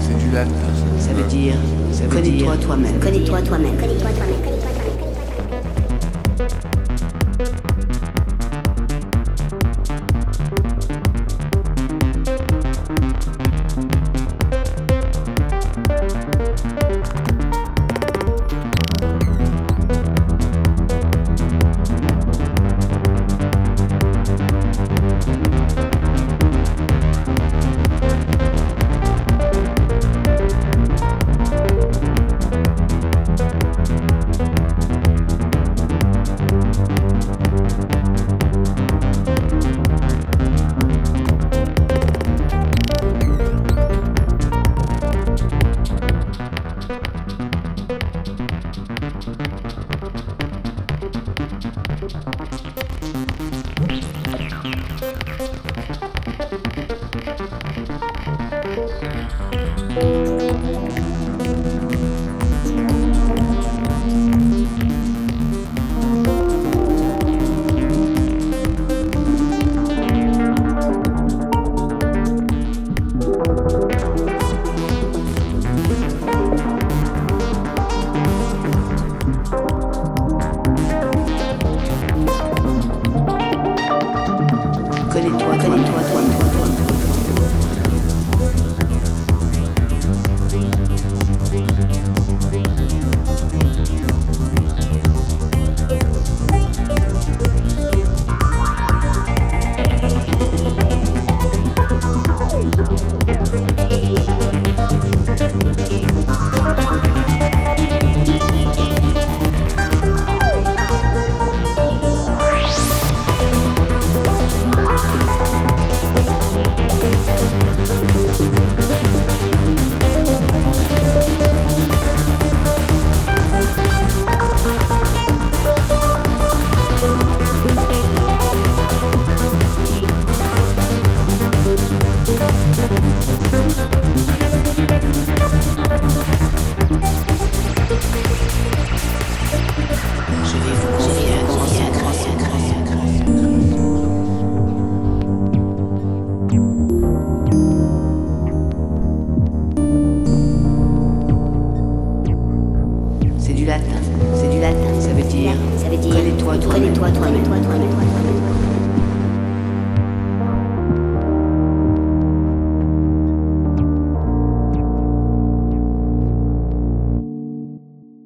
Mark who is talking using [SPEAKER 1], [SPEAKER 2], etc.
[SPEAKER 1] C'est du latin. Ça veut dire, connais-toi toi-même. C'est du latin. Ça veut dire. Ça veut dire. Connais-toi toi-même. Connais-toi toi-même.